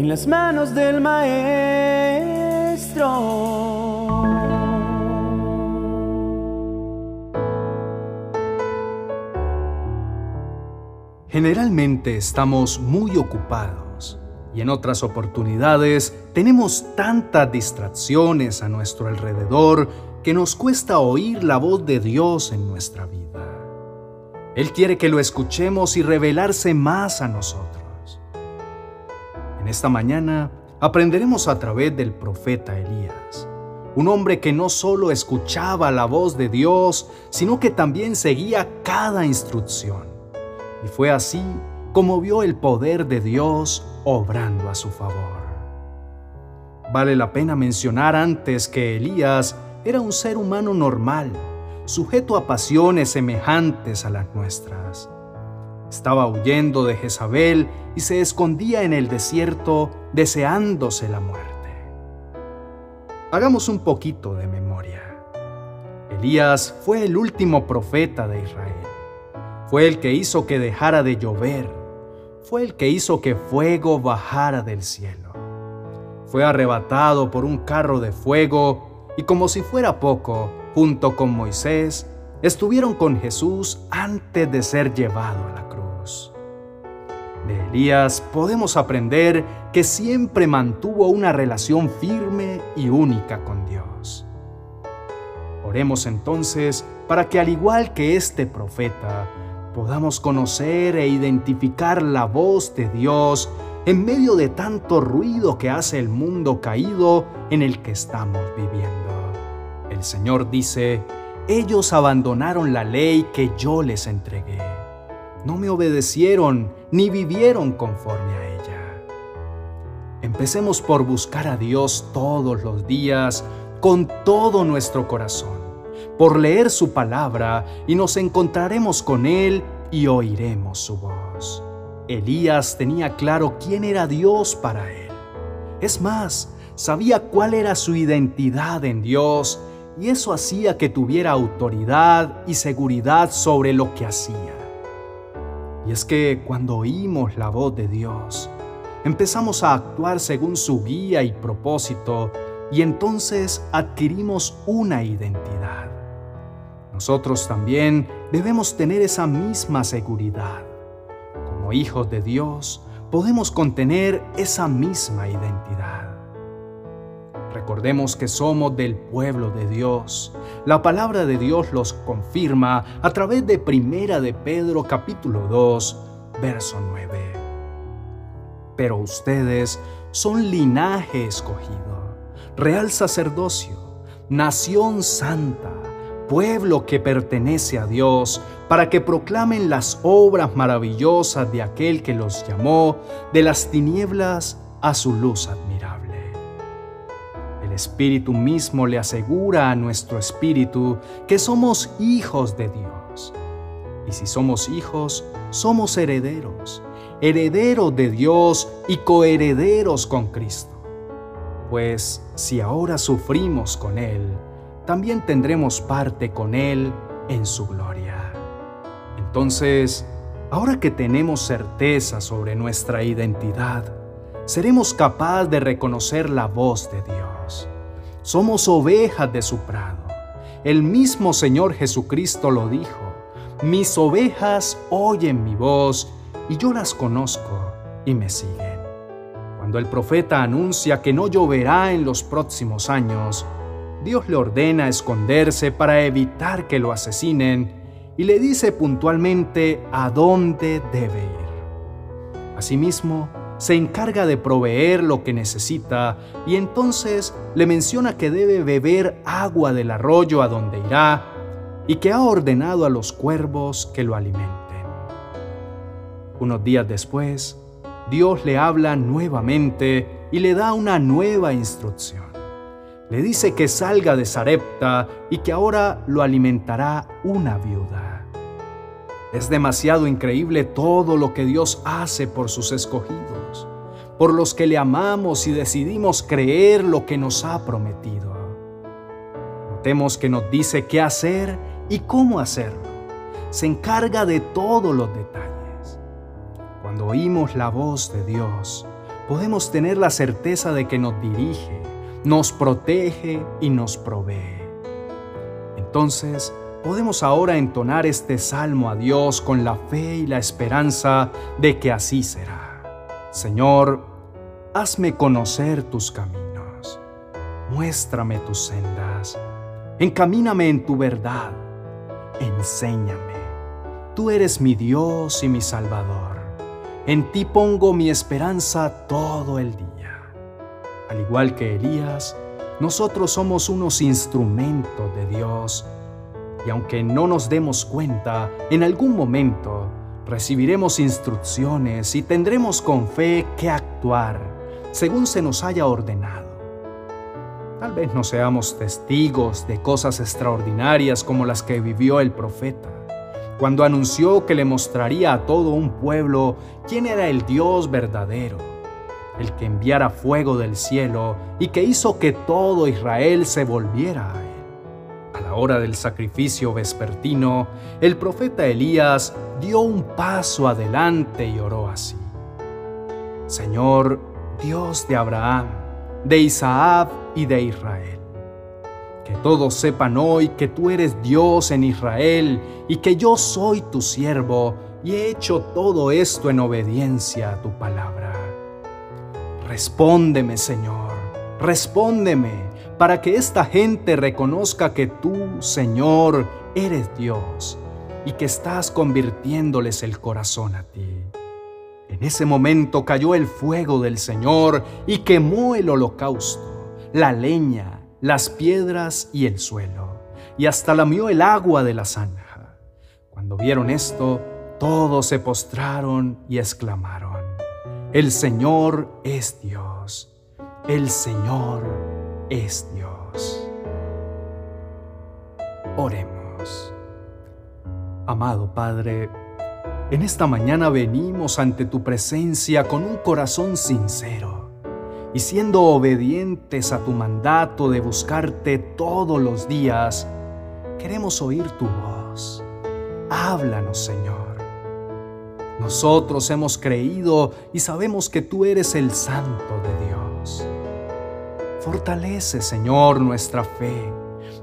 en las manos del Maestro. Generalmente estamos muy ocupados y en otras oportunidades tenemos tantas distracciones a nuestro alrededor que nos cuesta oír la voz de Dios en nuestra vida. Él quiere que lo escuchemos y revelarse más a nosotros. Esta mañana aprenderemos a través del profeta Elías, un hombre que no solo escuchaba la voz de Dios, sino que también seguía cada instrucción. Y fue así como vio el poder de Dios obrando a su favor. Vale la pena mencionar antes que Elías era un ser humano normal, sujeto a pasiones semejantes a las nuestras. Estaba huyendo de Jezabel y se escondía en el desierto deseándose la muerte. Hagamos un poquito de memoria. Elías fue el último profeta de Israel. Fue el que hizo que dejara de llover. Fue el que hizo que fuego bajara del cielo. Fue arrebatado por un carro de fuego y como si fuera poco, junto con Moisés, estuvieron con Jesús antes de ser llevado a la cruz. De Elías podemos aprender que siempre mantuvo una relación firme y única con Dios. Oremos entonces para que al igual que este profeta, podamos conocer e identificar la voz de Dios en medio de tanto ruido que hace el mundo caído en el que estamos viviendo. El Señor dice, ellos abandonaron la ley que yo les entregué. No me obedecieron ni vivieron conforme a ella. Empecemos por buscar a Dios todos los días con todo nuestro corazón por leer su palabra y nos encontraremos con Él y oiremos su voz. Elías tenía claro quién era Dios para él. Es más, sabía cuál era su identidad en Dios y eso hacía que tuviera autoridad y seguridad sobre lo que hacía. Y es que cuando oímos la voz de Dios, empezamos a actuar según su guía y propósito y entonces adquirimos una identidad. Nosotros también debemos tener esa misma seguridad. Como hijos de Dios, podemos contener esa misma identidad. Recordemos que somos del pueblo de Dios. La palabra de Dios los confirma a través de Primera de Pedro capítulo 2, verso 9. Pero ustedes son linaje escogido, real sacerdocio, nación santa pueblo que pertenece a Dios, para que proclamen las obras maravillosas de aquel que los llamó de las tinieblas a su luz admirable. El Espíritu mismo le asegura a nuestro espíritu que somos hijos de Dios. Y si somos hijos, somos herederos, herederos de Dios y coherederos con Cristo. Pues si ahora sufrimos con Él, también tendremos parte con Él en su gloria. Entonces, ahora que tenemos certeza sobre nuestra identidad, seremos capaces de reconocer la voz de Dios. Somos ovejas de su prado. El mismo Señor Jesucristo lo dijo. Mis ovejas oyen mi voz y yo las conozco y me siguen. Cuando el profeta anuncia que no lloverá en los próximos años, Dios le ordena esconderse para evitar que lo asesinen y le dice puntualmente a dónde debe ir. Asimismo, se encarga de proveer lo que necesita y entonces le menciona que debe beber agua del arroyo a donde irá y que ha ordenado a los cuervos que lo alimenten. Unos días después, Dios le habla nuevamente y le da una nueva instrucción le dice que salga de Sarepta y que ahora lo alimentará una viuda. Es demasiado increíble todo lo que Dios hace por sus escogidos, por los que le amamos y decidimos creer lo que nos ha prometido. Notemos que nos dice qué hacer y cómo hacerlo. Se encarga de todos los detalles. Cuando oímos la voz de Dios, podemos tener la certeza de que nos dirige, nos protege y nos provee. Entonces, podemos ahora entonar este salmo a Dios con la fe y la esperanza de que así será. Señor, hazme conocer tus caminos, muéstrame tus sendas, encamíname en tu verdad, enséñame. Tú eres mi Dios y mi Salvador. En ti pongo mi esperanza todo el día. Al igual que Elías, nosotros somos unos instrumentos de Dios y aunque no nos demos cuenta, en algún momento recibiremos instrucciones y tendremos con fe que actuar según se nos haya ordenado. Tal vez no seamos testigos de cosas extraordinarias como las que vivió el profeta, cuando anunció que le mostraría a todo un pueblo quién era el Dios verdadero, el que enviara fuego del cielo y que hizo que todo Israel se volviera a él hora del sacrificio vespertino, el profeta Elías dio un paso adelante y oró así. Señor, Dios de Abraham, de Isaac y de Israel, que todos sepan hoy que tú eres Dios en Israel y que yo soy tu siervo y he hecho todo esto en obediencia a tu palabra. Respóndeme, Señor, respóndeme para que esta gente reconozca que tú, Señor, eres Dios y que estás convirtiéndoles el corazón a ti. En ese momento cayó el fuego del Señor y quemó el holocausto, la leña, las piedras y el suelo, y hasta lamió el agua de la zanja. Cuando vieron esto, todos se postraron y exclamaron, El Señor es Dios, el Señor es Dios. Oremos. Amado Padre, en esta mañana venimos ante tu presencia con un corazón sincero y siendo obedientes a tu mandato de buscarte todos los días, queremos oír tu voz. Háblanos, Señor. Nosotros hemos creído y sabemos que tú eres el Santo de Dios. Fortalece, Señor, nuestra fe.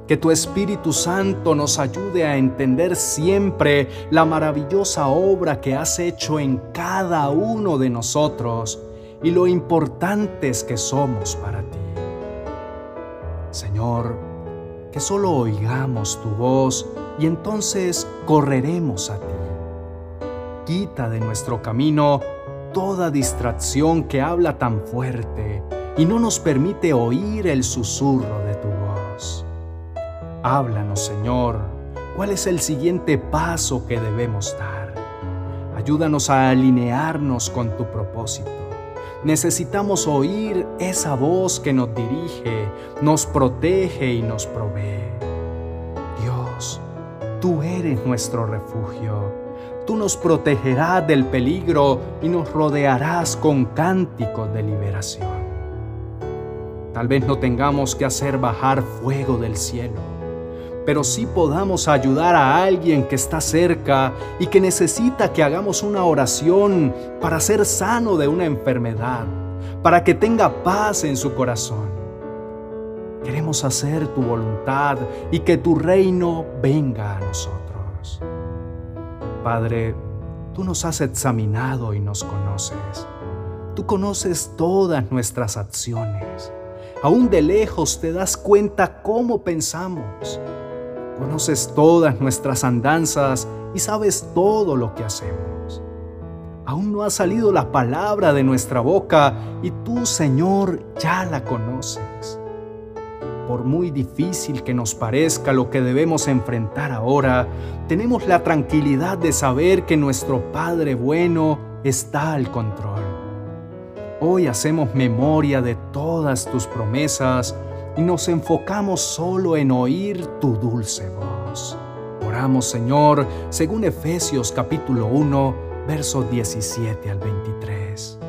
Que tu Espíritu Santo nos ayude a entender siempre la maravillosa obra que has hecho en cada uno de nosotros y lo importantes que somos para ti. Señor, que solo oigamos tu voz y entonces correremos a ti. Quita de nuestro camino toda distracción que habla tan fuerte y no nos permite oír el susurro de tu voz. Háblanos, Señor, cuál es el siguiente paso que debemos dar. Ayúdanos a alinearnos con tu propósito. Necesitamos oír esa voz que nos dirige, nos protege y nos provee. Dios, tú eres nuestro refugio. Tú nos protegerás del peligro y nos rodearás con cánticos de liberación. Tal vez no tengamos que hacer bajar fuego del cielo, pero sí podamos ayudar a alguien que está cerca y que necesita que hagamos una oración para ser sano de una enfermedad, para que tenga paz en su corazón. Queremos hacer tu voluntad y que tu reino venga a nosotros. Padre, tú nos has examinado y nos conoces. Tú conoces todas nuestras acciones Aún de lejos te das cuenta cómo pensamos. Conoces todas nuestras andanzas y sabes todo lo que hacemos. Aún no ha salido la palabra de nuestra boca y tú, Señor, ya la conoces. Por muy difícil que nos parezca lo que debemos enfrentar ahora, tenemos la tranquilidad de saber que nuestro Padre bueno está al control. Hoy hacemos memoria de todas tus promesas y nos enfocamos solo en oír tu dulce voz. Oramos, Señor, según Efesios capítulo 1, versos 17 al 23.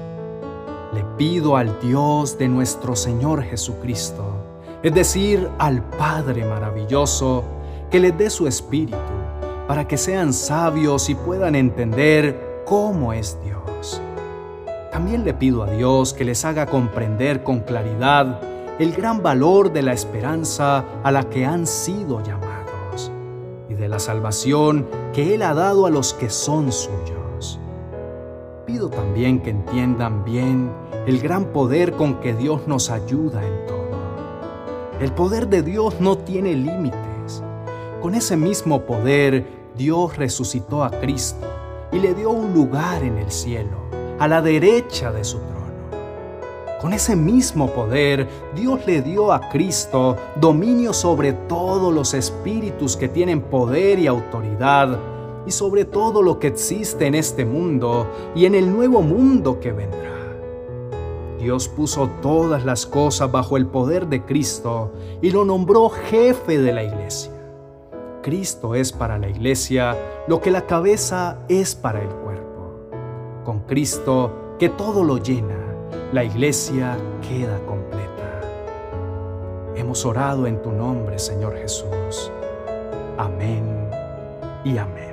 Le pido al Dios de nuestro Señor Jesucristo, es decir, al Padre maravilloso, que les dé su espíritu, para que sean sabios y puedan entender cómo es Dios También le pido a Dios que les haga comprender con claridad el gran valor de la esperanza a la que han sido llamados y de la salvación que Él ha dado a los que son suyos. Pido también que entiendan bien el gran poder con que Dios nos ayuda en todo. El poder de Dios no tiene límites. Con ese mismo poder, Dios resucitó a Cristo y le dio un lugar en el cielo, a la derecha de su trono. Con ese mismo poder, Dios le dio a Cristo dominio sobre todos los espíritus que tienen poder y autoridad y sobre todo lo que existe en este mundo y en el nuevo mundo que vendrá. Dios puso todas las cosas bajo el poder de Cristo y lo nombró jefe de la iglesia. Cristo es para la iglesia lo que la cabeza es para el cuerpo. Con Cristo, que todo lo llena, la iglesia queda completa. Hemos orado en tu nombre, Señor Jesús. Amén y amén.